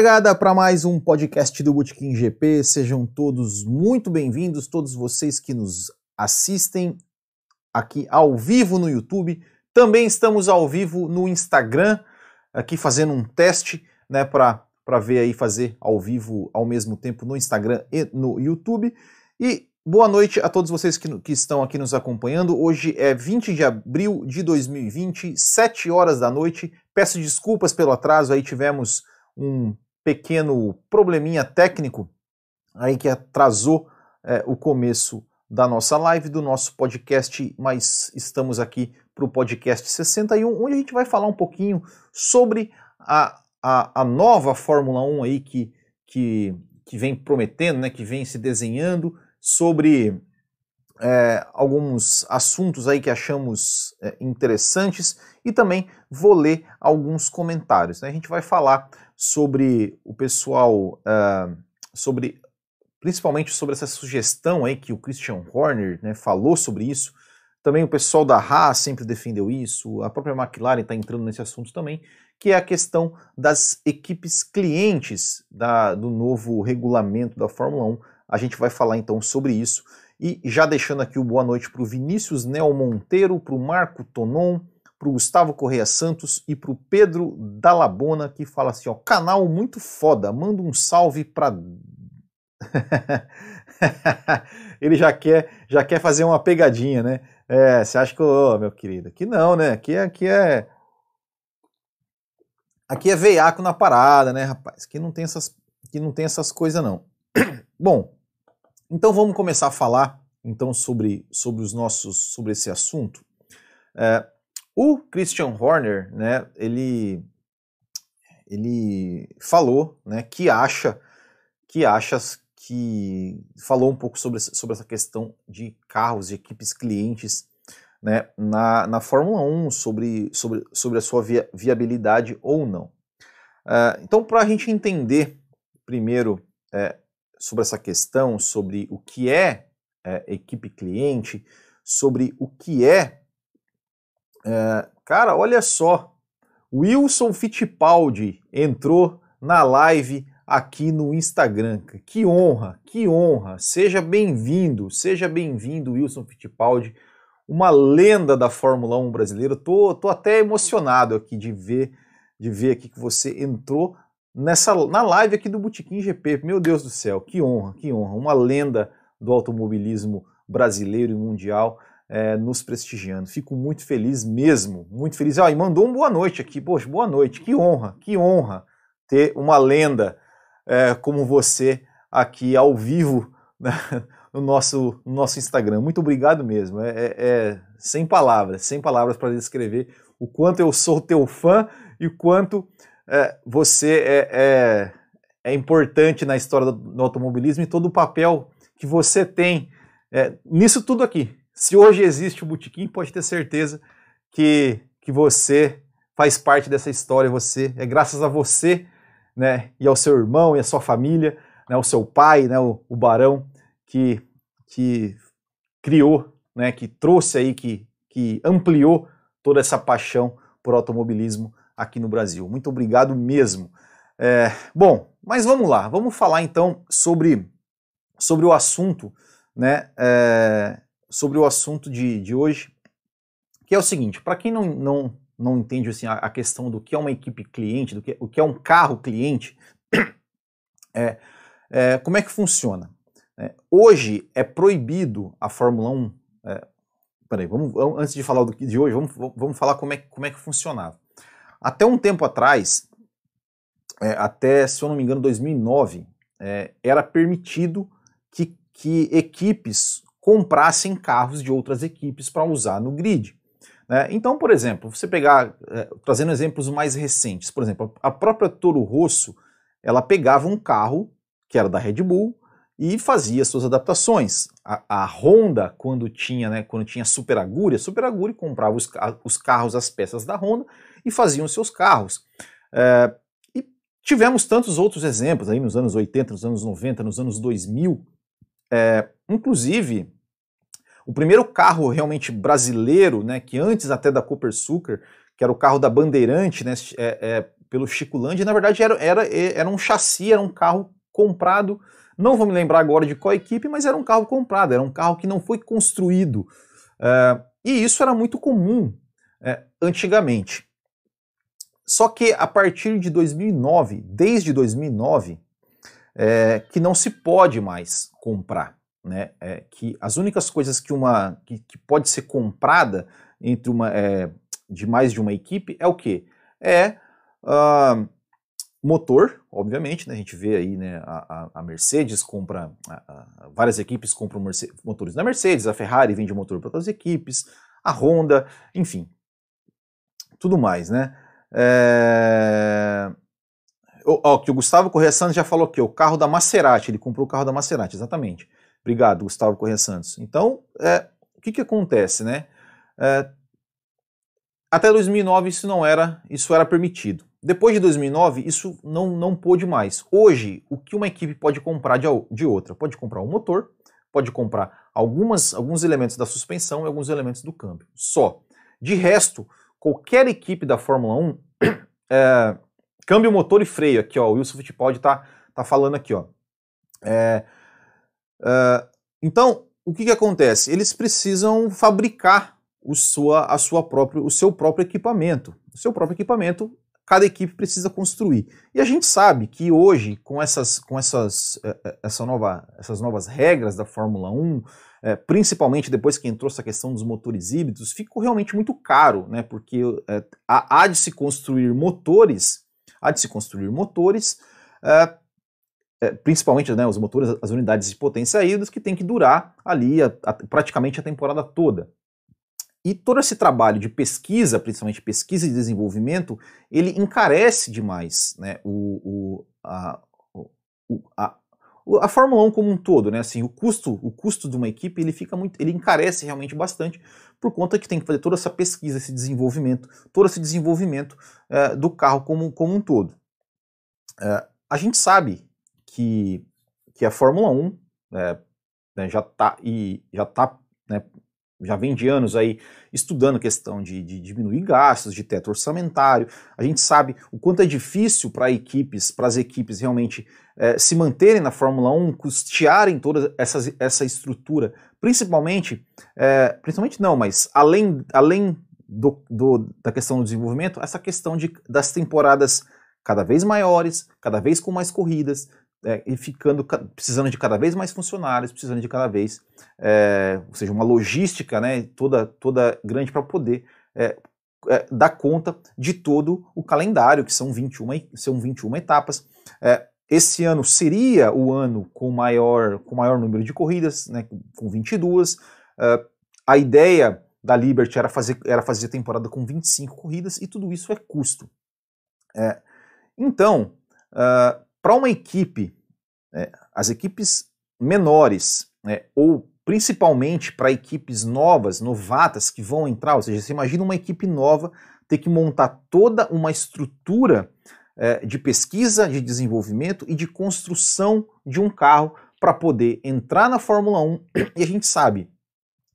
Largada para mais um podcast do Botequim GP. Sejam todos muito bem-vindos, todos vocês que nos assistem aqui ao vivo no YouTube. Também estamos ao vivo no Instagram, aqui fazendo um teste, né, para ver aí fazer ao vivo ao mesmo tempo no Instagram e no YouTube. E boa noite a todos vocês que, que estão aqui nos acompanhando. Hoje é 20 de abril de 2020, 7 horas da noite. Peço desculpas pelo atraso, aí tivemos um pequeno probleminha técnico aí que atrasou é, o começo da nossa live, do nosso podcast, mas estamos aqui para o podcast 61, onde a gente vai falar um pouquinho sobre a, a, a nova Fórmula 1 aí que, que, que vem prometendo, né, que vem se desenhando, sobre é, alguns assuntos aí que achamos é, interessantes e também vou ler alguns comentários. Né? A gente vai falar sobre o pessoal, uh, sobre principalmente sobre essa sugestão aí que o Christian Horner né, falou sobre isso. Também o pessoal da Haas sempre defendeu isso, a própria McLaren está entrando nesse assunto também, que é a questão das equipes clientes da, do novo regulamento da Fórmula 1. A gente vai falar então sobre isso. E já deixando aqui o boa noite para o Vinícius Nel Monteiro, para o Marco Tonon, para o Gustavo Correia Santos e para o Pedro Dalabona, que fala assim: ó, canal muito foda, manda um salve para. Ele já quer, já quer fazer uma pegadinha, né? É, você acha que, oh, meu querido, aqui não, né? Aqui, aqui é. Aqui é veiaco na parada, né, rapaz? Aqui não tem essas, aqui não tem essas coisas, não. Bom, então vamos começar a falar então sobre, sobre os nossos sobre esse assunto. É, o Christian Horner, né, ele ele falou, né, que acha que acha que falou um pouco sobre, sobre essa questão de carros, de equipes clientes, né, na, na Fórmula 1, sobre, sobre, sobre a sua via, viabilidade ou não. Uh, então, para a gente entender primeiro é, sobre essa questão, sobre o que é, é equipe cliente, sobre o que é, é. Cara, olha só. Wilson Fittipaldi entrou na live aqui no Instagram. Que honra, que honra. Seja bem-vindo, seja bem-vindo, Wilson Fittipaldi, uma lenda da Fórmula 1 brasileira. Tô, tô até emocionado aqui de ver, de ver aqui que você entrou nessa na live aqui do Botequim GP. Meu Deus do céu, que honra, que honra. Uma lenda do automobilismo brasileiro e mundial é, nos prestigiando. Fico muito feliz mesmo, muito feliz. Ah, e mandou um boa noite aqui. Poxa, boa noite. Que honra, que honra ter uma lenda é, como você aqui ao vivo né, no, nosso, no nosso Instagram. Muito obrigado mesmo. É, é, é sem palavras, sem palavras para descrever o quanto eu sou teu fã e o quanto é, você é, é, é, importante na história do, automobilismo e todo o papel que você tem é, nisso tudo aqui. Se hoje existe o Botequim, pode ter certeza que, que você faz parte dessa história. Você é graças a você, né, e ao seu irmão e à sua família, né, o seu pai, né, o, o Barão, que, que criou, né, que trouxe aí, que, que ampliou toda essa paixão por automobilismo aqui no Brasil. Muito obrigado mesmo. É, bom, mas vamos lá, vamos falar então sobre, sobre o assunto, né? É, sobre o assunto de, de hoje, que é o seguinte: para quem não, não, não entende assim, a, a, questão do que é uma equipe cliente, do que, o que é um carro cliente, é, é como é que funciona? É, hoje é proibido a Fórmula 1. É, peraí, vamos, antes de falar do de hoje, vamos, vamos falar como é, como é que funcionava. Até um tempo atrás, é, até, se eu não me engano, 2009, é, era permitido que, que equipes comprassem carros de outras equipes para usar no grid. Né? Então, por exemplo, você pegar, é, trazendo exemplos mais recentes, por exemplo, a própria Toro Rosso, ela pegava um carro que era da Red Bull e fazia suas adaptações. A, a Honda, quando tinha, né, quando tinha Super Aguri, a Super Aguri comprava os, os carros, as peças da Honda e faziam seus carros. É, e tivemos tantos outros exemplos aí nos anos 80, nos anos 90, nos anos 2000. É, inclusive, o primeiro carro realmente brasileiro, né, que antes até da Cooper Sucker, que era o carro da Bandeirante, né, é, é, pelo Chico Land, na verdade era, era, era um chassi, era um carro comprado, não vou me lembrar agora de qual equipe, mas era um carro comprado, era um carro que não foi construído. Uh, e isso era muito comum uh, antigamente. Só que a partir de 2009, desde 2009, é, que não se pode mais comprar. Né? É, que as únicas coisas que uma que, que pode ser comprada entre uma é, de mais de uma equipe é o que? É uh, motor, obviamente, né? a gente vê aí né, a, a Mercedes compra, a, várias equipes compram motores da Mercedes, a Ferrari vende motor para outras equipes, a Honda, enfim, tudo mais, né? É... Ó, que o Gustavo Correia Santos já falou que o carro da Maserati, ele comprou o carro da Maserati, exatamente. Obrigado, Gustavo Correia Santos. Então, é, o que que acontece, né? É, até 2009 isso não era, isso era permitido. Depois de 2009 isso não, não pôde mais. Hoje, o que uma equipe pode comprar de, de outra? Pode comprar um motor, pode comprar algumas, alguns elementos da suspensão e alguns elementos do câmbio. Só. De resto, qualquer equipe da Fórmula 1, é, câmbio, motor e freio, aqui ó, o Wilson Fittipaldi tá, tá falando aqui, ó. É, é, então, o que, que acontece? Eles precisam fabricar o, sua, a sua próprio, o seu próprio equipamento. O seu próprio equipamento, cada equipe precisa construir. E a gente sabe que hoje, com essas, com essas, é, é, essa nova, essas novas regras da Fórmula 1, é, principalmente depois que entrou essa questão dos motores híbridos, ficou realmente muito caro, né? Porque é, há, de se construir motores, há de se construir motores, é, é principalmente né, os motores, as unidades de potência híbridas, que tem que durar ali a, a, praticamente a temporada toda. E todo esse trabalho de pesquisa, principalmente pesquisa e desenvolvimento, ele encarece demais né, o, o, a, o, a, a Fórmula 1 como um todo, né? Assim, o custo, o custo de uma equipe ele fica muito, ele encarece realmente bastante por conta que tem que fazer toda essa pesquisa, esse desenvolvimento, todo esse desenvolvimento é, do carro como, como um todo. É, a gente sabe que, que a Fórmula 1 é, né, já está e já tá né, já vem de anos aí estudando a questão de, de, diminuir gastos, de teto orçamentário. A gente sabe o quanto é difícil para equipes, para as equipes realmente é, se manterem na Fórmula 1, custearem toda essa, essa estrutura, principalmente, é, principalmente não, mas além, além do, do, da questão do desenvolvimento, essa questão de, das temporadas cada vez maiores, cada vez com mais corridas, é, e ficando precisando de cada vez mais funcionários, precisando de cada vez, é, ou seja, uma logística né, toda, toda grande para poder é, é, dar conta de todo o calendário, que são 21, são 21 etapas. É, esse ano seria o ano com maior, com maior número de corridas, né, com 22. É, a ideia da Liberty era fazer, era fazer a temporada com 25 corridas e tudo isso é custo. então, uh, para uma equipe, é, as equipes menores, é, ou principalmente para equipes novas, novatas que vão entrar, ou seja, você imagina uma equipe nova ter que montar toda uma estrutura é, de pesquisa, de desenvolvimento e de construção de um carro para poder entrar na Fórmula 1. E a gente sabe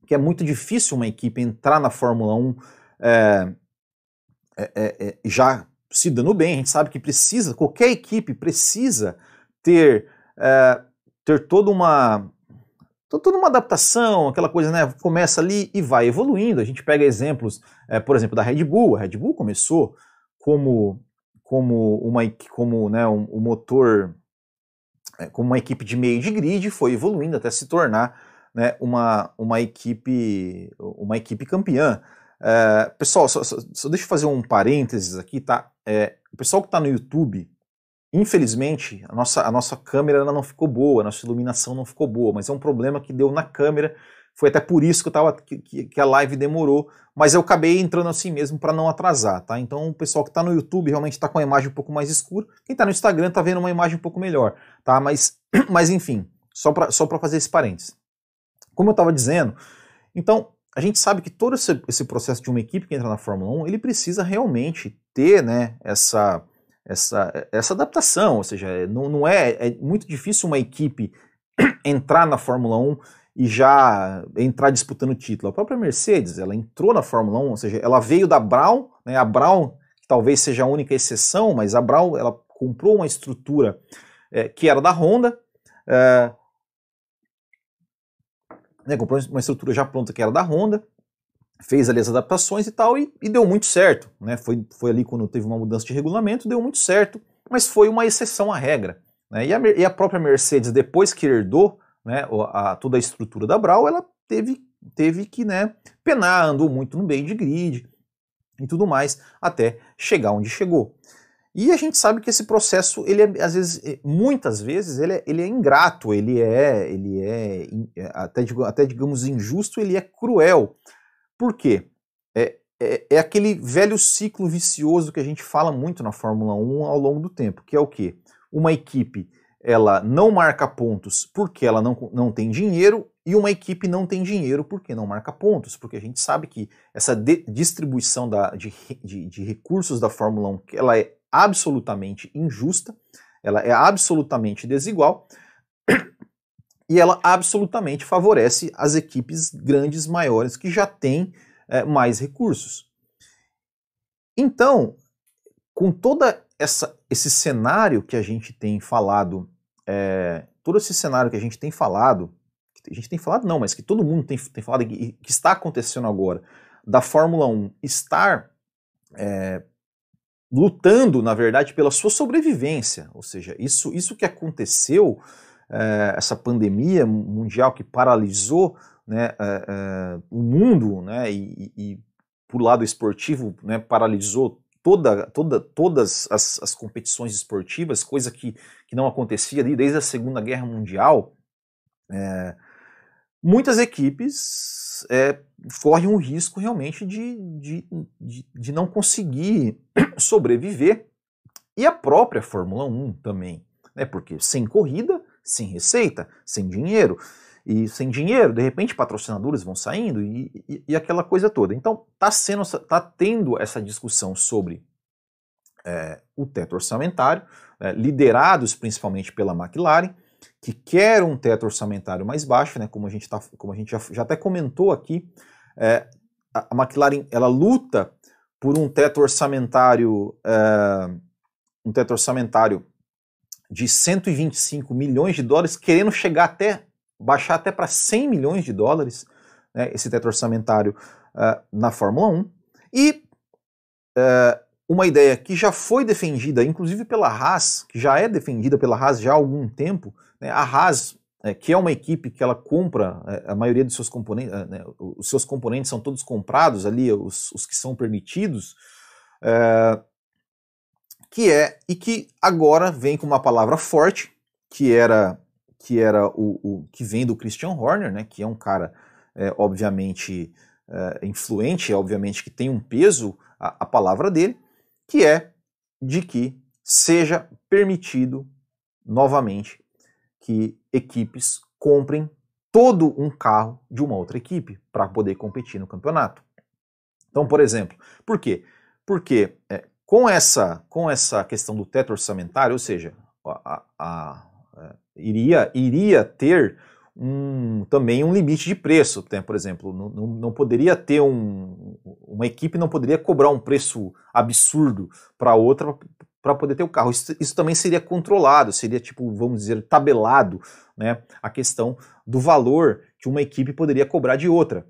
que é muito difícil uma equipe entrar na Fórmula 1 é, é, é, é já se dando bem, a gente sabe que precisa, qualquer equipe precisa ter, é, ter toda uma toda uma adaptação, aquela coisa, né? Começa ali e vai evoluindo. A gente pega exemplos, é, por exemplo, da Red Bull. A Red Bull começou como como uma como né, um, um motor é, como uma equipe de meio de grid, foi evoluindo até se tornar né, uma, uma equipe uma equipe campeã. É, pessoal, só, só, só, deixa eu fazer um parênteses aqui, tá? É, o pessoal que está no YouTube, infelizmente, a nossa, a nossa câmera não ficou boa, a nossa iluminação não ficou boa, mas é um problema que deu na câmera. Foi até por isso que, eu tava, que, que a live demorou, mas eu acabei entrando assim mesmo para não atrasar, tá? Então o pessoal que está no YouTube realmente está com a imagem um pouco mais escura, quem está no Instagram está vendo uma imagem um pouco melhor, tá? Mas, mas enfim, só para só fazer esse parênteses. Como eu estava dizendo, então a gente sabe que todo esse, esse, processo de uma equipe que entra na Fórmula 1, ele precisa realmente ter né, essa, essa, essa adaptação, ou seja, não, não é, é muito difícil uma equipe entrar na Fórmula 1 e já entrar disputando o título. A própria Mercedes, ela entrou na Fórmula 1, ou seja, ela veio da Brown, né, a Brown talvez seja a única exceção, mas a Brau ela comprou uma estrutura é, que era da Honda, é, né, comprou uma estrutura já pronta que era da Honda, fez ali as adaptações e tal, e, e, deu muito certo. Né? Foi, foi ali quando teve uma mudança de regulamento, deu muito certo, mas foi uma exceção à regra. Né? E, a, e, a, própria Mercedes, depois que herdou né, a, toda a estrutura da Brau, ela teve, teve que né, penar, andou muito no meio de grid e tudo mais, até chegar onde chegou. E a gente sabe que esse processo, ele é, às vezes, é, muitas vezes, ele é, ele é ingrato, ele é, ele é, é até, até digamos injusto, ele é cruel. Por quê? É, é, é, aquele velho ciclo vicioso que a gente fala muito na Fórmula 1 ao longo do tempo, que é o quê? Uma equipe ela não marca pontos porque ela não, não tem dinheiro e uma equipe não tem dinheiro porque não marca pontos, porque a gente sabe que essa distribuição da, de, de, de recursos da Fórmula 1 ela é absolutamente injusta, ela é absolutamente desigual e ela absolutamente favorece as equipes grandes, maiores, que já têm é, mais recursos. Então, com toda essa, esse cenário que a gente tem falado, é, todo esse cenário que a gente tem falado, que a gente tem falado não, mas que todo mundo tem, tem falado e que está acontecendo agora, da Fórmula 1 estar é, lutando, na verdade, pela sua sobrevivência. Ou seja, isso, isso que aconteceu, é, essa pandemia mundial que paralisou né, o mundo, né, e, e por lado esportivo, né, paralisou toda, toda, todas as, as, competições esportivas, coisa que, que não acontecia desde a Segunda Guerra Mundial. É, muitas equipes é, correm um risco realmente de, de, de, de, não conseguir sobreviver. E a própria Fórmula 1 também, né? porque sem corrida, sem receita, sem dinheiro. E sem dinheiro, de repente patrocinadores vão saindo e, e, e aquela coisa toda. Então está sendo, tá tendo essa discussão sobre é, o teto orçamentário, é, liderados principalmente pela McLaren, que quer um teto orçamentário mais baixo, né, como a gente, tá, como a gente já, já até comentou aqui, é, a, McLaren ela luta por um teto orçamentário, é, um teto orçamentário de 125 milhões de dólares, querendo chegar até, baixar até para 100 milhões de dólares, né, esse teto orçamentário é, na Fórmula 1, e é, uma ideia que já foi defendida, inclusive pela Haas, que já é defendida pela Haas já há algum tempo, né, a Haas, é, que é uma equipe que ela compra é, a maioria dos seus componentes, é, né, os seus componentes são todos comprados ali, os, os que são permitidos, é, que é e que agora vem com uma palavra forte, que era que era o, o que vem do Christian Horner, né, que é um cara é, obviamente é, influente, obviamente que tem um peso a, a palavra dele, que é de que seja permitido novamente que equipes comprem todo um carro de uma outra equipe para poder competir no campeonato. Então, por exemplo, por quê? Porque é, com, essa, com essa questão do teto orçamentário, ou seja, a, a, a, é, iria, iria ter um, também um limite de preço. Né? Por exemplo, não, não, poderia ter um. Uma equipe não poderia cobrar um preço absurdo para outra para poder ter o carro. Isso, isso, também seria controlado, seria tipo, vamos dizer, tabelado, né, a questão do valor que uma equipe poderia cobrar de outra.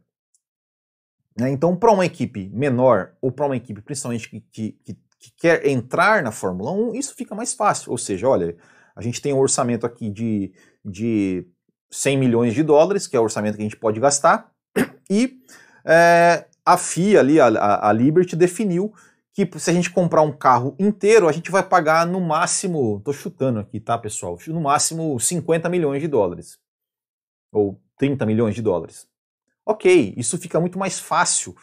Né, então, para uma equipe menor ou para uma equipe principalmente que, que, que, que, quer entrar na Fórmula 1, isso fica mais fácil. Ou seja, olha, a gente tem um orçamento aqui de, de 100 milhões de dólares, que é o orçamento que a gente pode gastar, e é, a FIA ali, a, a Liberty, definiu que se a gente comprar um carro inteiro, a gente vai pagar no máximo, tô chutando aqui, tá, pessoal? No máximo 50 milhões de dólares. Ou 30 milhões de dólares. Ok, isso fica muito mais fácil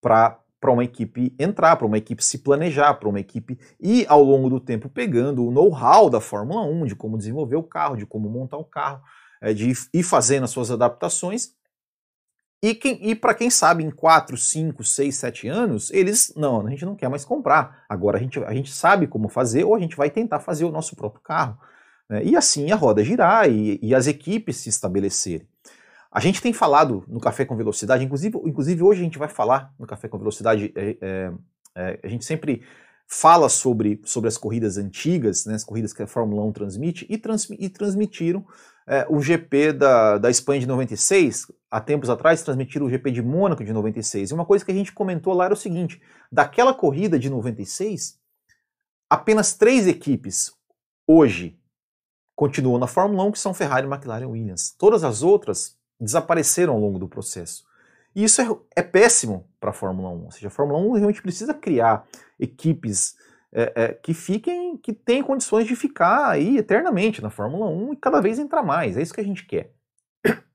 para uma equipe entrar, para uma equipe se planejar, para uma equipe ir ao longo do tempo pegando o know-how da Fórmula 1, de como desenvolver o carro, de como montar o carro, é, de ir fazendo as suas adaptações e, e para quem sabe, em 4, 5, 6, 7 anos, eles, não, a gente não quer mais comprar. Agora a gente, a gente sabe como fazer ou a gente vai tentar fazer o nosso próprio carro. Né? E assim a roda girar e, e, as equipes se estabelecerem. A gente tem falado no Café com Velocidade, inclusive, inclusive hoje a gente vai falar no Café com Velocidade, é, é, é, a gente sempre fala sobre, sobre as corridas antigas, né, as corridas que a Fórmula 1 transmite, e, trans, e transmitiram é, o GP da, da Espanha de 96, há tempos atrás transmitiram o GP de Mônaco de 96. E uma coisa que a gente comentou lá era o seguinte: daquela corrida de 96, apenas três equipes hoje continuam na Fórmula 1, que são Ferrari, McLaren e Williams. Todas as outras desapareceram ao longo do processo. E isso é, é péssimo para a Fórmula 1. Ou seja, a Fórmula 1 realmente precisa criar equipes é, é, que fiquem, que tenham condições de ficar aí eternamente na Fórmula 1 e cada vez entrar mais. É isso que a gente quer.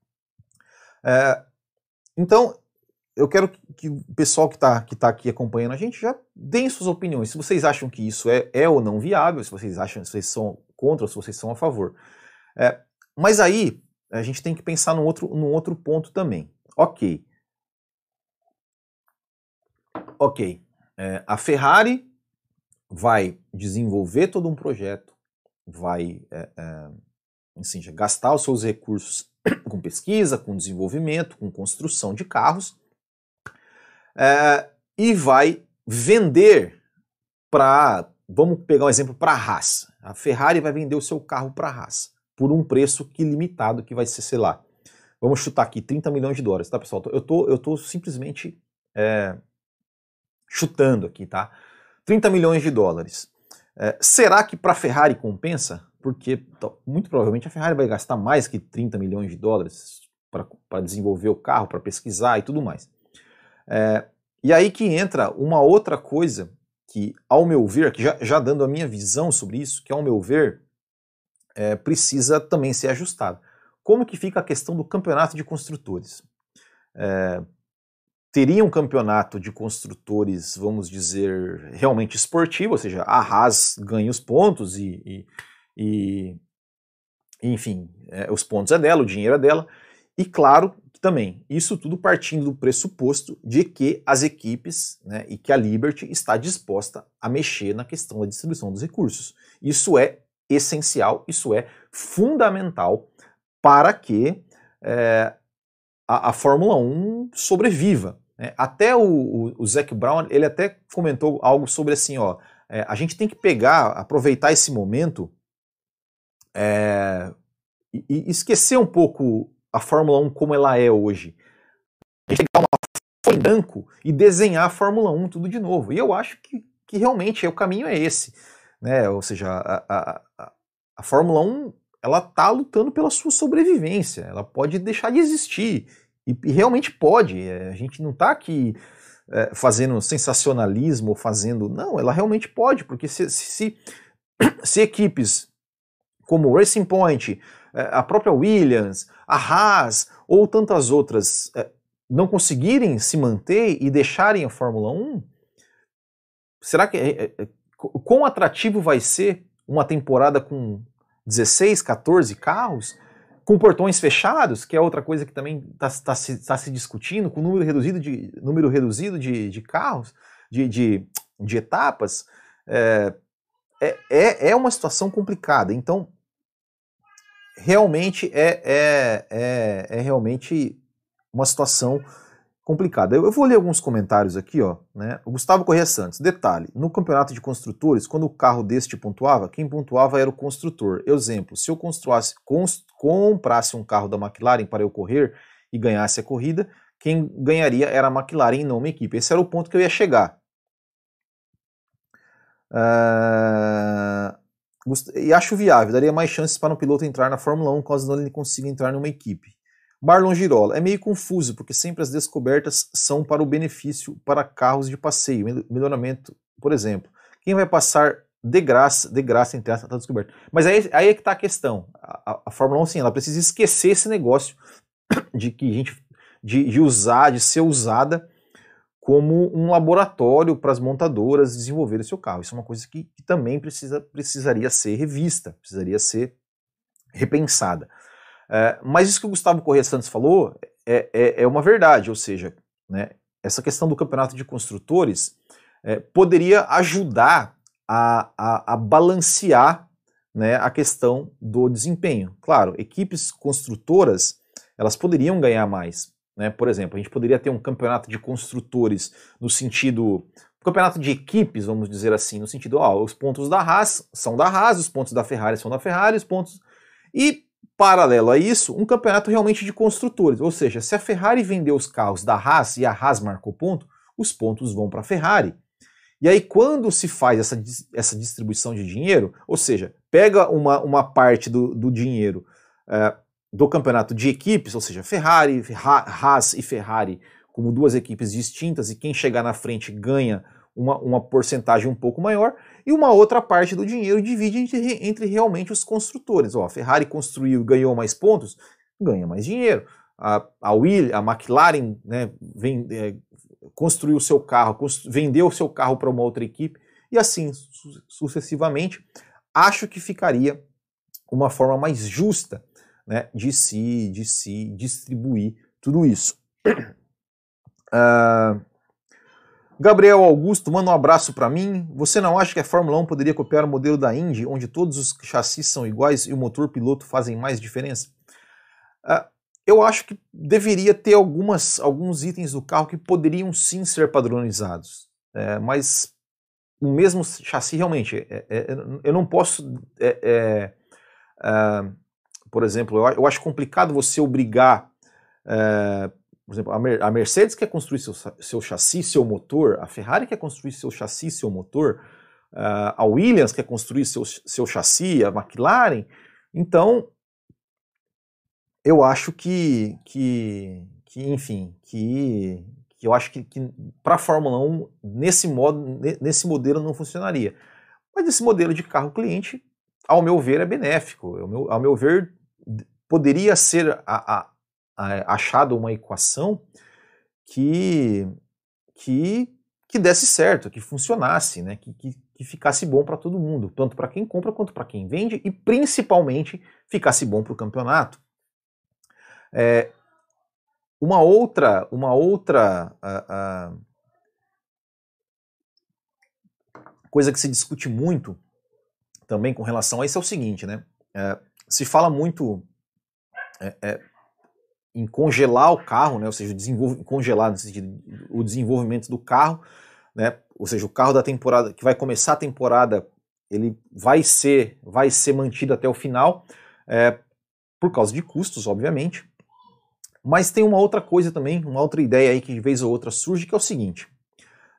É, então, eu quero que o pessoal que está que tá aqui acompanhando a gente já deem suas opiniões. Se vocês acham que isso é, é ou não viável, se vocês acham se vocês são contra se vocês são a favor. É, mas aí a gente tem que pensar num outro, num outro ponto também. Ok. Ok. É, a Ferrari vai desenvolver todo um projeto, vai é, é, assim, gastar os seus recursos com pesquisa, com desenvolvimento, com construção de carros, é, e vai vender para, vamos pegar um exemplo para a Haas. A Ferrari vai vender o seu carro para a Haas por um preço que limitado, que vai ser, sei lá, vamos chutar aqui, 30 milhões de dólares, tá pessoal? Eu tô, eu tô simplesmente é, chutando aqui, tá? 30 milhões de dólares. É, será que para a Ferrari compensa? Porque muito provavelmente a Ferrari vai gastar mais que 30 milhões de dólares para desenvolver o carro, para pesquisar e tudo mais. É, e aí que entra uma outra coisa que, ao meu ver, que já, já dando a minha visão sobre isso, que ao meu ver é, precisa também ser ajustada. Como que fica a questão do campeonato de construtores? É, teria um campeonato de construtores, vamos dizer, realmente esportivo, ou seja, a Haas ganha os pontos e, e, e enfim, é, os pontos é dela, o dinheiro é dela, e claro também, isso tudo partindo do pressuposto de que as equipes né, e que a Liberty está disposta a mexer na questão da distribuição dos recursos. Isso é essencial, isso é fundamental para que é, a, a Fórmula 1 sobreviva. É, até o, o, o Zac Brown, ele até comentou algo sobre assim, ó, é, a gente tem que pegar, aproveitar esse momento é, e, e, esquecer um pouco a Fórmula 1 como ela é hoje. A gente dar uma folha em branco e desenhar a Fórmula 1 tudo de novo. E eu acho que, que realmente o caminho é esse. Né? Ou seja, a, a, a, a Fórmula 1 ela está lutando pela sua sobrevivência, ela pode deixar de existir e, e realmente pode. É, a gente não está aqui é, fazendo sensacionalismo fazendo. Não, ela realmente pode, porque se, se, se equipes como Racing Point, é, a própria Williams, a Haas ou tantas outras não conseguirem se manter e deixarem a Fórmula 1, será que. É, é, quão atrativo vai ser uma temporada com 16, 14 carros? com portões fechados, que é outra coisa que também está tá se, tá se, discutindo, com número reduzido de, número reduzido de, de carros, de, de, de etapas, é, é, é uma situação complicada. Então, realmente é, é, é, é realmente uma situação complicada. Eu, vou ler alguns comentários aqui, ó. Né? O Gustavo Corrêa Santos. Detalhe: no campeonato de construtores, quando o carro deste pontuava, quem pontuava era o construtor. Exemplo: se eu construasse, comprasse um carro da McLaren para eu correr e ganhasse a corrida, quem ganharia era a McLaren e não uma equipe. Esse era o ponto que eu ia chegar. Uh, e acho viável, daria mais chances para um piloto entrar na Fórmula 1 caso não ele consiga entrar numa equipe. Marlon Girola, é meio confuso, porque sempre as descobertas são para o benefício para carros de passeio, melhoramento, por exemplo. Quem vai passar de graça, de graça entre essa está descoberto. Mas aí, aí é que está a questão. A, a, Fórmula 1, sim, ela precisa esquecer esse negócio de que gente de, de usar, de ser usada como um laboratório para as montadoras desenvolverem seu carro. Isso é uma coisa que, que também precisa, precisaria ser revista, precisaria ser repensada. É, mas isso que o Gustavo Corrêa Santos falou é, é, é uma verdade, ou seja, né, essa questão do campeonato de construtores é, poderia ajudar a, a, a balancear né, a questão do desempenho. Claro, equipes construtoras elas poderiam ganhar mais. Né? Por exemplo, a gente poderia ter um campeonato de construtores no sentido campeonato de equipes, vamos dizer assim, no sentido, ó, os pontos da Haas são da Haas, os pontos da Ferrari são da Ferrari, os pontos. E, paralelo a isso, um campeonato realmente de construtores. Ou seja, se a Ferrari vendeu os carros da Haas e a Haas marcou ponto, os pontos vão para a Ferrari. E aí, quando se faz essa, essa distribuição de dinheiro, ou seja, pega uma, uma parte do, do dinheiro é, do campeonato de equipes, ou seja, Ferrari, Haas e Ferrari como duas equipes distintas, e quem chegar na frente ganha uma, uma porcentagem um pouco maior, e uma outra parte do dinheiro divide entre, entre realmente os construtores. Ó, a Ferrari construiu e ganhou mais pontos, ganha mais dinheiro. A, a, Will, a McLaren né, vem, é, construiu seu carro, vendeu o seu carro para uma outra equipe, e assim su sucessivamente. Acho que ficaria uma forma mais justa né, de se, de se distribuir tudo isso. Uh, Gabriel Augusto, manda um abraço para mim. Você não acha que a Fórmula 1 poderia copiar o modelo da Indy, onde todos os chassis são iguais e o motor piloto fazem mais diferença? Uh, eu acho que deveria ter algumas, alguns itens do carro que poderiam sim ser padronizados, é, mas o mesmo chassi realmente, é, é, é eu não posso, é, é, por exemplo, eu, eu, acho complicado você obrigar por exemplo, a Mercedes quer construir seu, seu chassi, seu motor, a Ferrari quer construir seu chassi, seu motor, uh, a Williams quer construir seu, seu chassi, a McLaren. Então, eu acho que, que, que enfim, que, que eu acho que, que para a Fórmula 1, nesse, modo, nesse modelo não funcionaria. Mas esse modelo de carro cliente, ao meu ver, é benéfico. Ao meu, ao meu ver, poderia ser a achado uma equação que, que, que desse certo, que funcionasse, né? que, que, que ficasse bom para todo mundo, tanto para quem compra quanto para quem vende, e principalmente ficasse bom para o campeonato. É, uma outra, uma outra uh, uh, coisa que se discute muito também com relação a isso é o seguinte, né? É, se fala muito é, é, em congelar o carro, né, ou seja, congelar no sentido, o desenvolvimento do carro, né, ou seja, o carro da temporada que vai começar a temporada, ele vai ser, vai ser mantido até o final, é, por causa de custos, obviamente. Mas tem uma outra coisa também, uma outra ideia aí que de vez ou outra surge, que é o seguinte: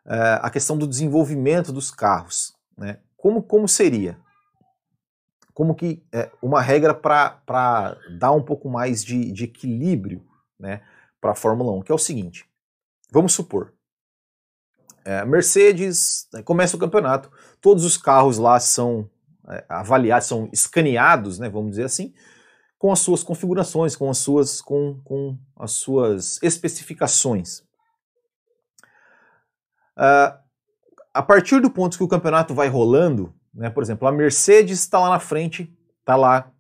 é, a questão do desenvolvimento dos carros. Né? Como, como seria? Como que é, uma regra para dar um pouco mais de, de equilíbrio né, para a Fórmula 1, que é o seguinte: vamos supor, é, Mercedes né, começa o campeonato, todos os carros lá são é, avaliados, são escaneados, né, vamos dizer assim, com as suas configurações, com as suas, com, com as suas especificações. Uh, a partir do ponto que o campeonato vai rolando, né? Por exemplo, a Mercedes está lá na frente, está lá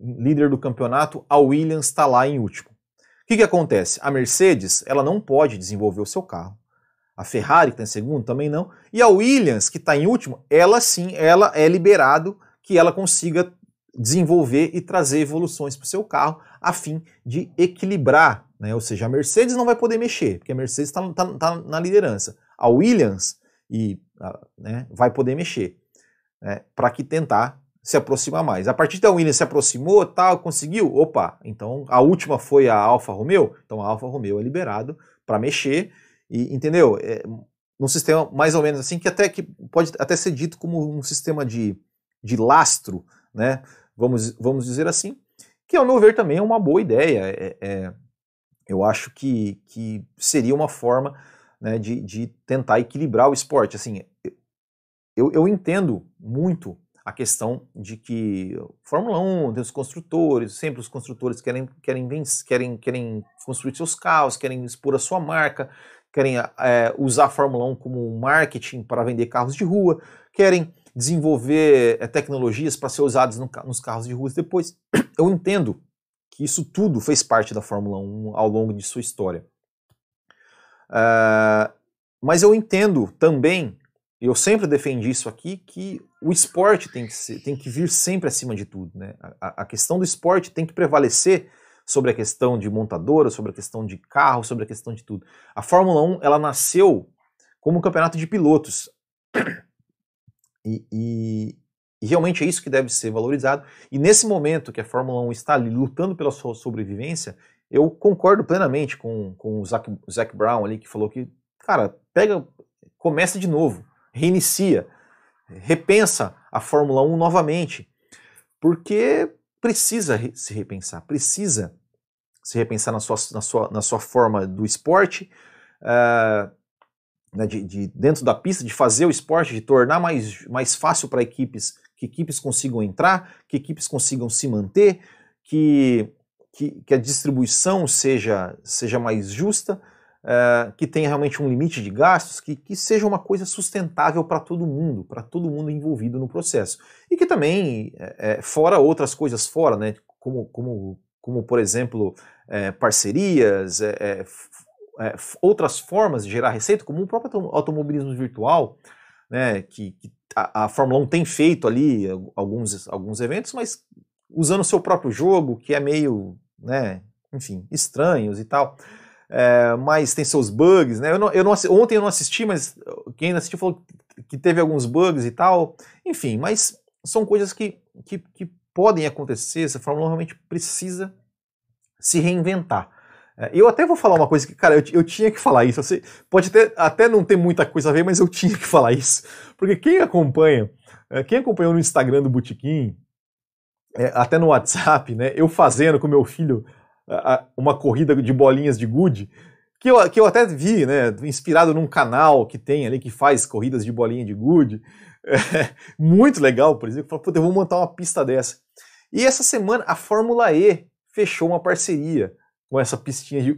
líder do campeonato, a Williams está lá em último. O que, que acontece? A Mercedes ela não pode desenvolver o seu carro. A Ferrari, que está em segundo, também não. E a Williams, que está em último, ela sim, ela é liberado que ela consiga desenvolver e trazer evoluções para o seu carro a fim de equilibrar. Né? Ou seja, a Mercedes não vai poder mexer, porque a Mercedes está tá, tá na liderança. A Williams e, né, vai poder mexer né, para que tentar se aproximar mais. A partir da Williams se aproximou, tal, conseguiu, opa, então a última foi a Alfa Romeo, então a Alfa Romeo é liberado para mexer e entendeu? É, num sistema mais ou menos assim que até que pode até ser dito como um sistema de, de lastro, né? Vamos, vamos dizer assim, que ao meu ver também é uma boa ideia. É, é, eu acho que, que seria uma forma né, de, de tentar equilibrar o esporte. Assim, eu, eu entendo muito a questão de que Fórmula 1 tem os construtores, sempre os construtores querem, querem, querem, querem construir seus carros, querem expor a sua marca, querem é, usar a Fórmula 1 como marketing para vender carros de rua, querem desenvolver é, tecnologias para ser usadas no, nos carros de rua depois. Eu entendo que isso tudo fez parte da Fórmula 1 ao longo de sua história. Uh, mas eu entendo também eu sempre defendi isso aqui, que o esporte tem que, ser, tem que vir sempre acima de tudo. Né? A, a, questão do esporte tem que prevalecer sobre a questão de montadora, sobre a questão de carro, sobre a questão de tudo. A Fórmula 1 ela nasceu como um campeonato de pilotos. E, e, e, realmente é isso que deve ser valorizado. E nesse momento que a Fórmula 1 está ali lutando pela sua sobrevivência, eu concordo plenamente com, com o Zac, Zac Brown ali, que falou que, cara, pega, começa de novo, reinicia, repensa a Fórmula 1 novamente, porque precisa se repensar, precisa se repensar na sua, na sua, na sua forma do esporte, uh, né, de, de, dentro da pista, de fazer o esporte, de tornar mais, mais fácil para equipes, que equipes consigam entrar, que equipes consigam se manter, que, que, que a distribuição seja, seja mais justa, uh, que tenha realmente um limite de gastos, que, que seja uma coisa sustentável para todo mundo, para todo mundo envolvido no processo. E que também, é, fora outras coisas fora, né, como, como, como por exemplo, é, parcerias, é, outras formas de gerar receita, como o próprio automobilismo virtual, né, que, que a, a, Fórmula 1 tem feito ali alguns, alguns eventos, mas usando o seu próprio jogo, que é meio, né, enfim, estranhos e tal. É, mas tem seus bugs, né? Eu não, eu não, ontem eu não assisti, mas quem assistiu falou que teve alguns bugs e tal. Enfim, mas são coisas que, que, que podem acontecer. Essa Fórmula 1 realmente precisa se reinventar. É, eu até vou falar uma coisa que, cara, eu, eu tinha que falar isso. Sei, pode ter, até não ter muita coisa a ver, mas eu tinha que falar isso. Porque quem acompanha, é, quem acompanhou no Instagram do Botequim, é, até no WhatsApp, né, eu fazendo com meu filho uma corrida de bolinhas de gude, que eu, que eu até vi, né, inspirado num canal que tem ali que faz corridas de bolinha de gude. É, muito legal, por exemplo. Falei, eu vou montar uma pista dessa. E essa semana a Fórmula E fechou uma parceria com essa pistinha de.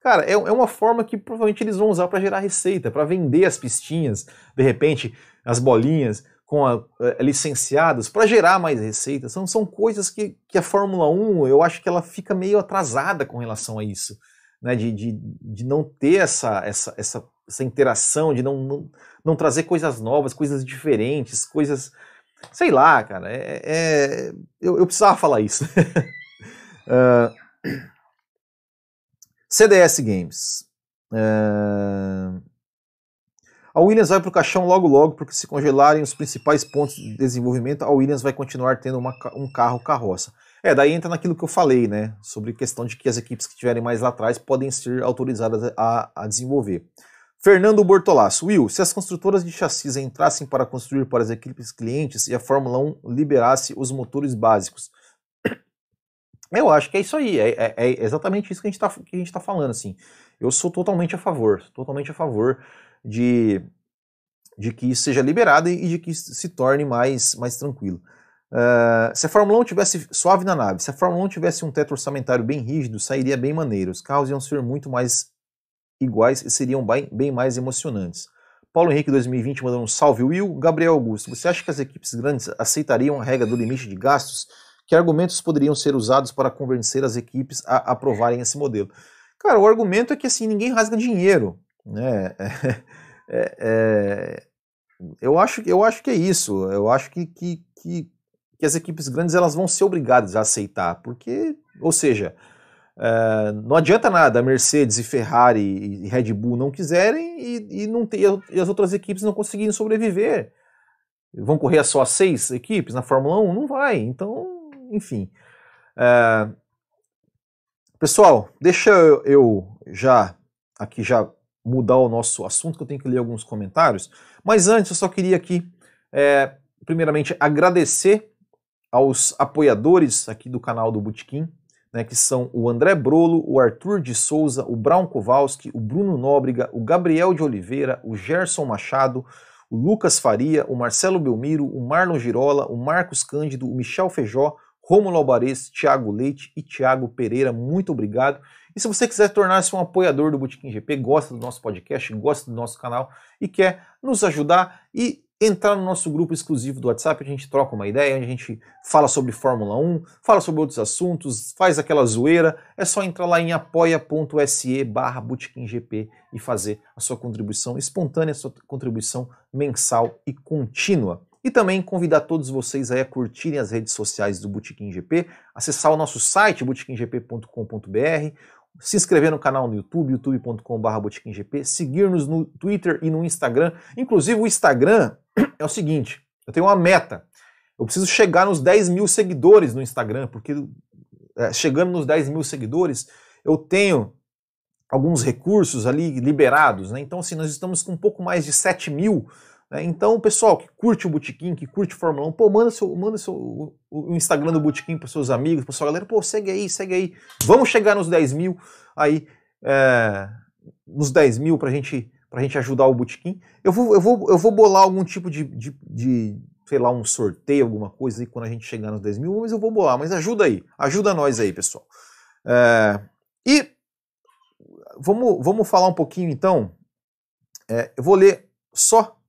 Cara, é, é uma forma que provavelmente eles vão usar para gerar receita, para vender as pistinhas, de repente, as bolinhas com a, a, licenciadas, para gerar mais receita. São, são coisas que, que a Fórmula 1, eu acho que ela fica meio atrasada com relação a isso. Né, de, de, de não ter essa, essa, essa, essa interação, de não, não, não trazer coisas novas, coisas diferentes, coisas. Sei lá, cara. É, é eu, eu precisava falar isso. uh, CDS Games. É... A Williams vai para o caixão logo logo, porque se congelarem os principais pontos de desenvolvimento, a Williams vai continuar tendo uma, um carro carroça. É, daí entra naquilo que eu falei, né? Sobre questão de que as equipes que estiverem mais lá atrás podem ser autorizadas a, a desenvolver. Fernando Bortolasso. Will, se as construtoras de chassis entrassem para construir para as equipes clientes e a Fórmula 1 liberasse os motores básicos, eu acho que é isso aí, é, é, é exatamente isso que a gente está tá falando, assim. Eu sou totalmente a favor, totalmente a favor de, de que isso seja liberado e de que se torne mais, mais tranquilo. Uh, se a Fórmula 1 tivesse suave na nave, se a Fórmula 1 tivesse um teto orçamentário bem rígido, sairia bem maneiro. Os carros iam ser muito mais iguais e seriam bem, bem mais emocionantes. Paulo Henrique 2020 mandando um salve Will. Gabriel Augusto, você acha que as equipes grandes aceitariam a regra do limite de gastos? Que argumentos poderiam ser usados para convencer as equipes a aprovarem esse modelo? Cara, o argumento é que assim ninguém rasga dinheiro, né? É, é, eu acho, eu acho que é isso. Eu acho que, que, que, que, as equipes grandes elas vão ser obrigadas a aceitar, porque, ou seja, é, não adianta nada Mercedes e Ferrari e Red Bull não quiserem e, e não ter, e as outras equipes não conseguirem sobreviver. Vão correr só seis equipes na Fórmula 1? Não vai. Então, enfim. É... Pessoal, deixa eu já aqui já mudar o nosso assunto, que eu tenho que ler alguns comentários. Mas antes, eu só queria aqui, é, primeiramente, agradecer aos apoiadores aqui do canal do Butiquim, né, que são o André Brolo, o Arthur de Souza, o Brown Kowalski, o Bruno Nóbrega, o Gabriel de Oliveira, o Gerson Machado, o Lucas Faria, o Marcelo Belmiro, o Marlon Girola, o Marcos Cândido, o Michel Feijó, Romulo Albares, Thiago Leite e Thiago Pereira, muito obrigado. E se você quiser tornar-se um apoiador do Botequim GP, gosta do nosso podcast, gosta do nosso canal e quer nos ajudar e entrar no nosso grupo exclusivo do WhatsApp, a gente troca uma ideia, a gente fala sobre Fórmula 1, fala sobre outros assuntos, faz aquela zoeira, é só entrar lá em apoia.se barra e fazer a sua contribuição espontânea, a sua contribuição mensal e contínua. E também convidar todos vocês a curtirem as redes sociais do Botequim GP, acessar o nosso site botequimgp.com.br, se inscrever no canal no YouTube, youtube.com.br botiquimgp, seguir-nos no Twitter e no Instagram. Inclusive o Instagram é o seguinte, eu tenho uma meta, eu preciso chegar nos 10 mil seguidores no Instagram, porque é, chegando nos 10 mil seguidores, eu tenho alguns recursos ali liberados, né? Então, assim, nós estamos com um pouco mais de 7 mil. Né? Então, pessoal que curte o Botequim, que curte Fórmula 1, pô, manda, seu, manda seu, o, o Instagram do Botequim para seus amigos, para sua galera, pô, segue aí, segue aí. Vamos chegar nos 10 mil aí, é, nos 10 mil para gente, a gente ajudar o Botequim. Eu vou, eu, vou, eu vou bolar algum tipo de, de, de, sei lá, um sorteio, alguma coisa aí quando a gente chegar nos 10 mil, mas eu vou bolar. Mas ajuda aí, ajuda nós aí, pessoal. É, e vamos, vamos falar um pouquinho então. É, eu vou ler só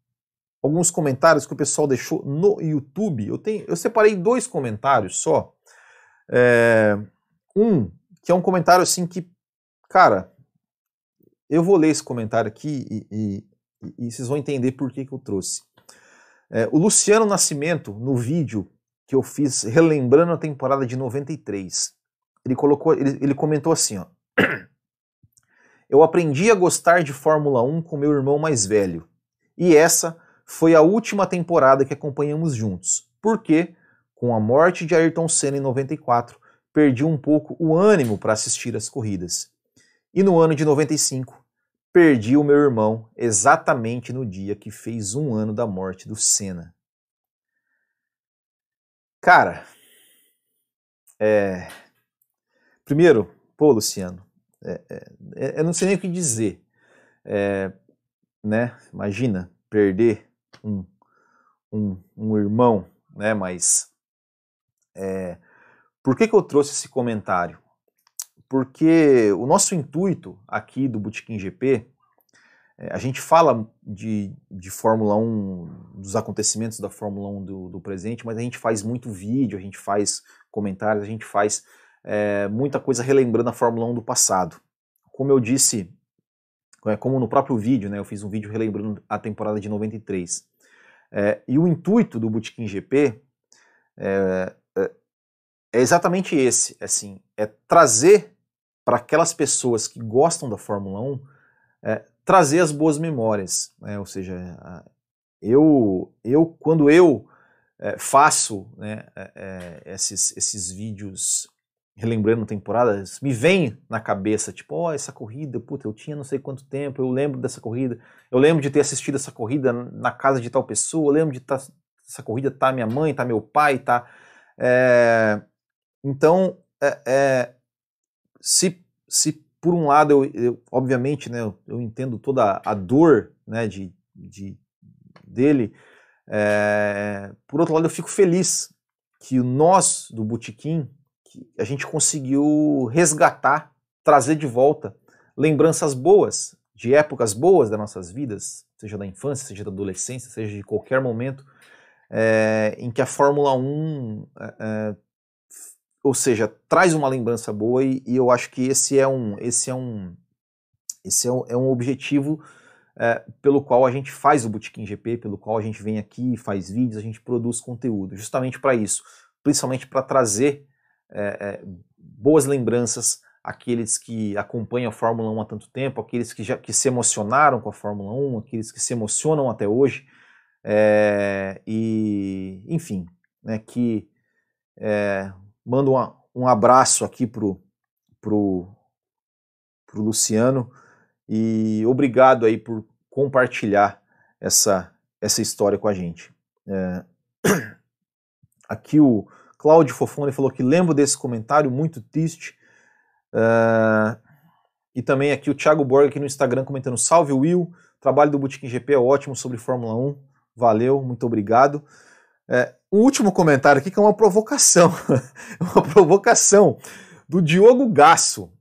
alguns comentários que o pessoal deixou no YouTube. Eu, tenho, eu separei dois comentários só. É, um, que é um comentário assim que, cara, eu vou ler esse comentário aqui e, e, e vocês vão entender por que, que eu trouxe. É, o Luciano Nascimento, no vídeo que eu fiz relembrando a temporada de 93, ele colocou, ele, ele comentou assim, ó. Eu aprendi a gostar de Fórmula 1 com meu irmão mais velho. E essa foi a última temporada que acompanhamos juntos. Porque, com a morte de Ayrton Senna em 94, perdi um pouco o ânimo para assistir as corridas. E no ano de 95, perdi o meu irmão exatamente no dia que fez um ano da morte do Senna. Cara, é... primeiro, pô, Luciano, é, é, é, eu não sei nem o que dizer. É, né? Imagina perder um, um, um, irmão, né? Mas é, por que, que eu trouxe esse comentário? Porque o nosso intuito aqui do Botequim GP, é, a gente fala de, de Fórmula 1, dos acontecimentos da Fórmula 1 do, do presente, mas a gente faz muito vídeo, a gente faz comentários, a gente faz é, muita coisa relembrando a Fórmula 1 do passado. Como eu disse, é, como no próprio vídeo, né, eu fiz um vídeo relembrando a temporada de 93. É, e o intuito do Bootkin GP é, é, é, exatamente esse, assim, é trazer para aquelas pessoas que gostam da Fórmula 1, é, trazer as boas memórias, né, ou seja, eu, eu quando eu é, faço né, esses, esses vídeos relembrando temporadas, me vem na cabeça, tipo, ó, oh, essa corrida, puta, eu tinha não sei quanto tempo, eu lembro dessa corrida, eu lembro de ter assistido essa corrida na casa de tal pessoa, eu lembro de tá, essa corrida tá minha mãe, tá meu pai, tá... É, então, é, é, se, se por um lado, eu, eu obviamente, né, eu, eu, entendo toda a dor né, de, de dele, é, por outro lado, eu fico feliz que nós, do Botequim, que a gente conseguiu resgatar, trazer de volta lembranças boas, de épocas boas das nossas vidas, seja da infância, seja da adolescência, seja de qualquer momento, é, em que a Fórmula 1, é, é, ou seja, traz uma lembrança boa e, e, eu acho que esse é um, esse é um, esse é um, é um objetivo é, pelo qual a gente faz o Bootkin GP, pelo qual a gente vem aqui, faz vídeos, a gente produz conteúdo, justamente para isso, principalmente para trazer é, é, boas lembranças aqueles que acompanham a Fórmula 1 há tanto tempo, aqueles que já que se emocionaram com a Fórmula 1, aqueles que se emocionam até hoje, é, e enfim, né, que é, mando uma, um abraço aqui pro, pro, pro Luciano e obrigado aí por compartilhar essa, essa história com a gente. É, aqui o Cláudio Fofone falou que lembro desse comentário, muito triste. Uh, e também aqui o Thiago Borg aqui no Instagram comentando: Salve Will, trabalho do Boutique GP é ótimo sobre Fórmula 1. Valeu, muito obrigado. É, um último comentário aqui que é uma provocação. uma provocação do Diogo Gasso.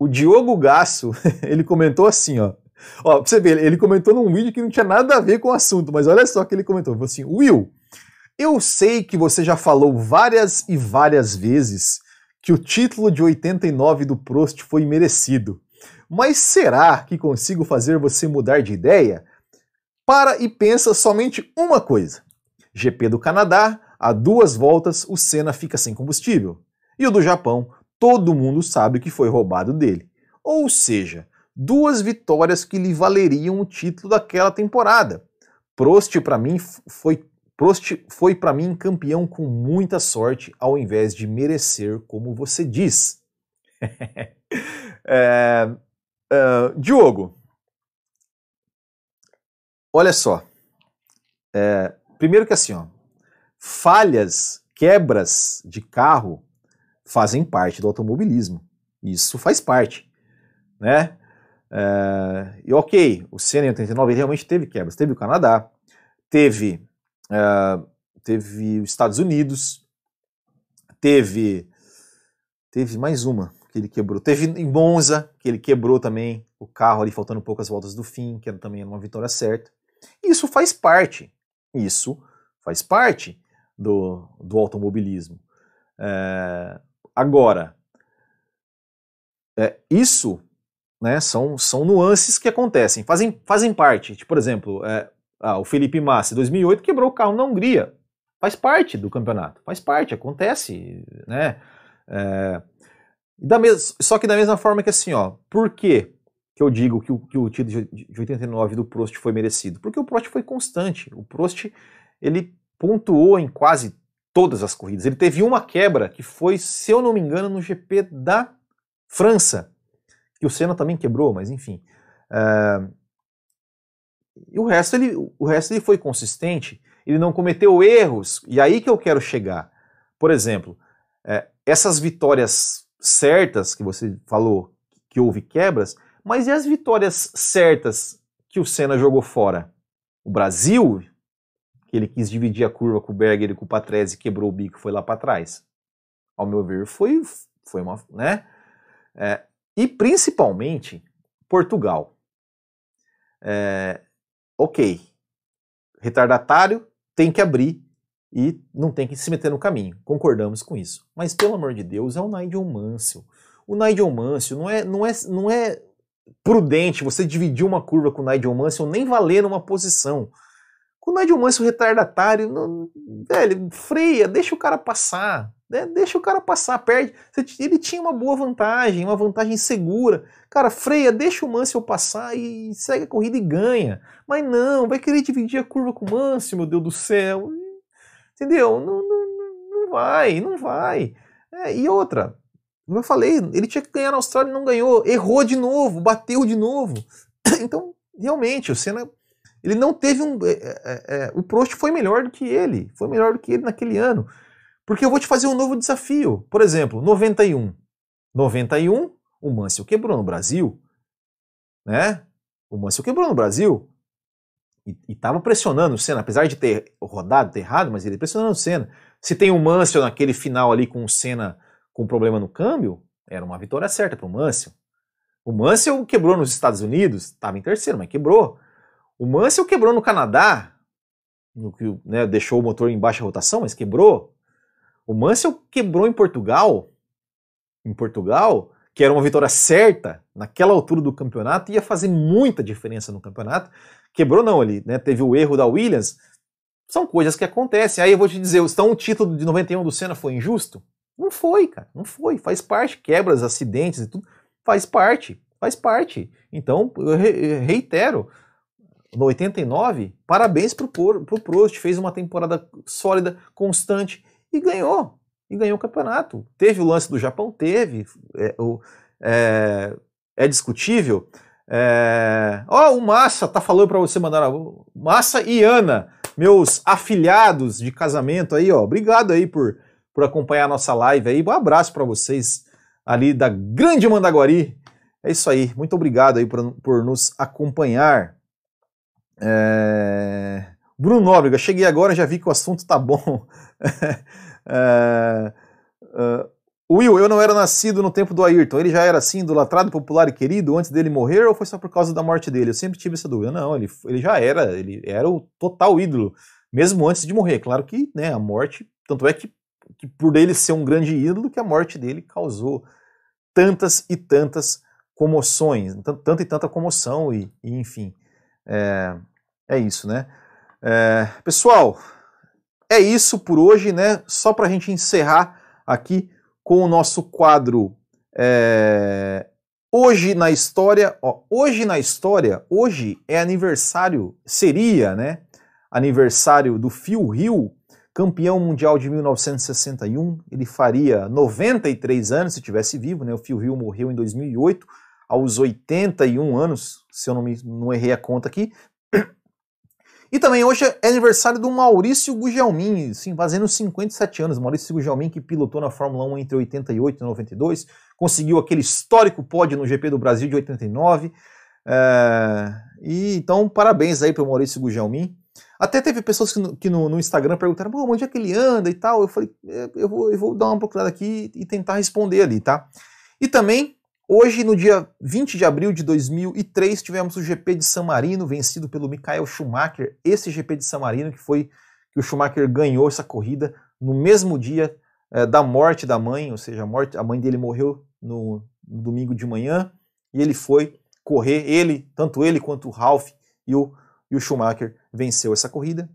O Diogo Gasso, ele comentou assim, ó. Ó, pra você ver, ele comentou num vídeo que não tinha nada a ver com o assunto, mas olha só que ele comentou. Ele falou assim: Will, eu sei que você já falou várias e várias vezes que o título de 89 do Prost foi merecido. Mas será que consigo fazer você mudar de ideia? Para e pensa somente uma coisa. GP do Canadá, a duas voltas o Senna fica sem combustível. E o do Japão, todo mundo sabe que foi roubado dele. Ou seja, duas vitórias que lhe valeriam o título daquela temporada. Prost para mim foi Prost foi para mim campeão com muita sorte, ao invés de merecer, como você diz. é, uh, Diogo, olha só. É, primeiro que assim, ó, falhas, quebras de carro fazem parte do automobilismo. Isso faz parte, né? É, e ok, o Senna em 89 ele realmente teve quebras. Teve o Canadá, teve, é, teve os Estados Unidos, teve, teve mais uma que ele quebrou. Teve em Monza, que ele quebrou também o carro ali, faltando poucas voltas do fim, que era também uma vitória certa. Isso faz parte, isso faz parte do, do automobilismo. É, agora, é, isso né, são, são nuances que acontecem, fazem, fazem parte. Tipo, por exemplo, é, ah, o Felipe Massa, em 2008, quebrou o carro na Hungria. Faz parte do campeonato, faz parte, acontece, né? É, da mes só que da mesma forma que assim, ó, por que que eu digo que o, que o título de 89 do Prost foi merecido? Porque o Prost foi constante. O Prost, ele pontuou em quase todas as corridas. Ele teve uma quebra que foi, se eu não me engano, no GP da França, que o Senna também quebrou, mas enfim. Uh, e o resto, ele, o resto ele foi consistente, ele não cometeu erros, e aí que eu quero chegar. Por exemplo, é, essas vitórias certas que você falou que houve quebras, mas e as vitórias certas que o Senna jogou fora? O Brasil, que ele quis dividir a curva com o Berger e com o Patrese, quebrou o bico, foi lá para trás. Ao meu ver, foi, foi uma, né? É, e principalmente Portugal. É, ok, retardatário tem que abrir e não tem que se meter no caminho. Concordamos com isso. Mas pelo amor de Deus, é o Nigel Mansell. O Nigel Mansell não é, não é, não é prudente você dividir uma curva com o Nigel Mansell nem valer numa posição. Com o Nigel Mansell retardatário, não, velho, freia, deixa o cara passar. Né? Deixa o cara passar, perde. Ele tinha uma boa vantagem, uma vantagem segura. Cara, freia, deixa o Mansell passar e segue a corrida e ganha. Mas não, vai querer dividir a curva com o Mansell, meu Deus do céu. Entendeu? Não, não, não vai, não vai. É, e outra, como eu falei, ele tinha que ganhar na Austrália e não ganhou. Errou de novo, bateu de novo. Então, realmente, o Senna ele não teve um. É, é, é, o Prost foi melhor do que ele. Foi melhor do que ele naquele ano. Porque eu vou te fazer um novo desafio. Por exemplo, 91. 91, o Mansell quebrou no Brasil. Né? O Mansell quebrou no Brasil. E estava pressionando o Senna, apesar de ter rodado, ter errado, mas ele pressionando o Senna. Se tem o Mansell naquele final ali com o Senna com problema no câmbio, era uma vitória certa para o Mansell. O Mansell quebrou nos Estados Unidos, estava em terceiro, mas quebrou. O Mansell quebrou no Canadá, no que né, deixou o motor em baixa rotação, mas quebrou. O Mansell quebrou em Portugal, em Portugal, que era uma vitória certa naquela altura do campeonato, ia fazer muita diferença no campeonato. Quebrou não, ali, né, teve o erro da Williams. São coisas que acontecem. Aí eu vou te dizer, então o título de 91 do Senna foi injusto? Não foi, cara, não foi. Faz parte, quebras, acidentes e tudo, faz parte, faz parte. Então, eu reitero, no 89, parabéns pro, pro Prost, fez uma temporada sólida, constante e ganhou. E ganhou o campeonato. Teve o lance do Japão? Teve. É, o, é, é discutível. É... Ó, oh, o Massa tá falando para você mandar. Massa e Ana, meus afilhados de casamento aí, ó. Obrigado aí por, por acompanhar a nossa live aí. Um abraço para vocês ali da Grande Mandaguari. É isso aí. Muito obrigado aí por, por nos acompanhar. É... Bruno Nóbrega, cheguei agora, já vi que o assunto tá bom. é... Uh... Will, eu não era nascido no tempo do Ayrton. Ele já era assim, idolatrado, popular e querido antes dele morrer ou foi só por causa da morte dele? Eu sempre tive essa dúvida. Não, ele, ele já era, ele era o total ídolo, mesmo antes de morrer. Claro que né, a morte, tanto é que, que por ele ser um grande ídolo, que a morte dele causou tantas e tantas comoções, tanta e tanta comoção e, e enfim. É, é isso, né? É, pessoal, é isso por hoje, né? Só para a gente encerrar aqui com o nosso quadro é, Hoje na História. Ó, hoje na História, hoje é aniversário, seria, né? Aniversário do Phil Hill, campeão mundial de 1961. Ele faria 93 anos se tivesse vivo, né? O Phil Hill morreu em 2008, aos 81 anos, se eu não, me, não errei a conta aqui. E também hoje é aniversário do Maurício Gugelmin, sim, fazendo 57 anos. Maurício Gugelmin que pilotou na Fórmula 1 entre 88 e 92, conseguiu aquele histórico pódio no GP do Brasil de 89. É, e então, parabéns aí para o Maurício Gugelmin. Até teve pessoas que no, que no, no Instagram perguntaram, onde é que ele anda e tal. Eu falei, é, eu vou, eu vou dar uma procurada aqui e tentar responder ali, tá? E também Hoje, no dia 20 de abril de 2003, tivemos o GP de San Marino, vencido pelo Michael Schumacher. Esse GP de San Marino que foi que o Schumacher ganhou essa corrida no mesmo dia é, da morte da mãe, ou seja, a, morte, a mãe dele morreu no, no, domingo de manhã e ele foi correr, ele, tanto ele quanto o Ralph e o, e o Schumacher venceu essa corrida.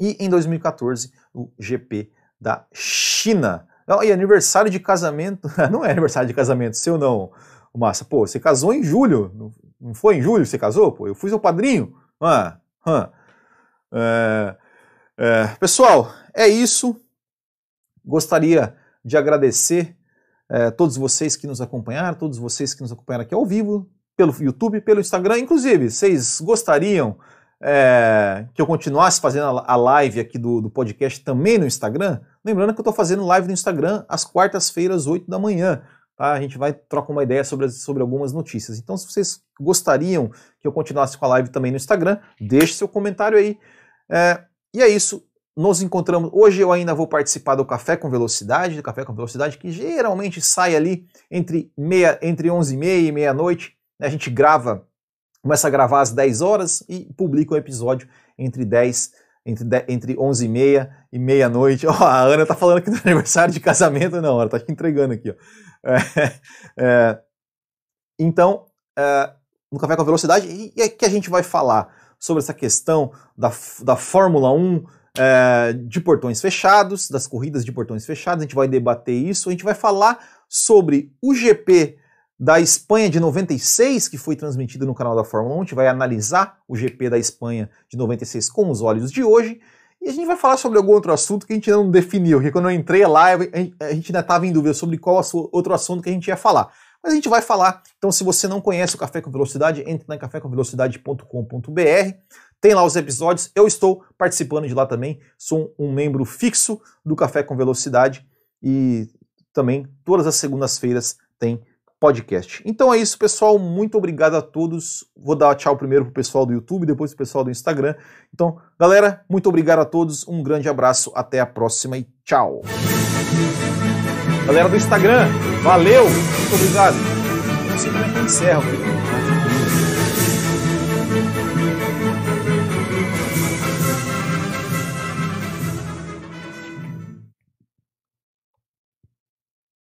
E em 2014, o GP da China. E aniversário de casamento. Não é aniversário de casamento seu, não, Massa. Pô, você casou em julho. Não foi em julho que você casou? Pô, eu fui seu padrinho. Ah, ah. É, é, pessoal, é isso. Gostaria de agradecer é, todos vocês que nos acompanharam, todos vocês que nos acompanharam aqui ao vivo, pelo YouTube, pelo Instagram. Inclusive, vocês gostariam é, que eu continuasse fazendo a live aqui do, do podcast também no Instagram? Lembrando que eu estou fazendo live no Instagram às quartas-feiras, 8 da manhã. Tá? A gente vai trocar uma ideia sobre, sobre algumas notícias. Então, se vocês gostariam que eu continuasse com a live também no Instagram, deixe seu comentário aí. É, e é isso. Nos encontramos. Hoje eu ainda vou participar do Café com Velocidade, do Café com Velocidade, que geralmente sai ali entre, meia, entre 11 e meia e meia-noite. A gente grava, começa a gravar às 10 horas e publica o episódio entre 10 entre, entre 11 e meia e meia-noite. Oh, a Ana tá falando que no aniversário de casamento, não, ela tá te entregando aqui. Ó. É, é, então, é, no Café com Velocidade, e, e aqui a gente vai falar sobre essa questão da, da Fórmula 1 é, de portões fechados, das corridas de portões fechados, a gente vai debater isso, a gente vai falar sobre o GP da Espanha de 96, que foi transmitido no canal da Fórmula 1. A gente vai analisar o GP da Espanha de 96 com os olhos de hoje. E a gente vai falar sobre algum outro assunto que a gente ainda não definiu, porque quando eu entrei lá, a gente ainda estava em dúvida sobre qual outro assunto que a gente ia falar. Mas a gente vai falar. Então, se você não conhece o Café com Velocidade, entre na cafécomvelocidade.com.br. Tem lá os episódios. Eu estou participando de lá também. Sou um membro fixo do Café com Velocidade. E também, todas as segundas-feiras, tem podcast. Então é isso, pessoal. Muito obrigado a todos. Vou dar tchau primeiro pro pessoal do YouTube, depois pro pessoal do Instagram. Então, galera, muito obrigado a todos. Um grande abraço, até a próxima e tchau. Galera do Instagram, valeu, muito obrigado. Não sei como é que encerro.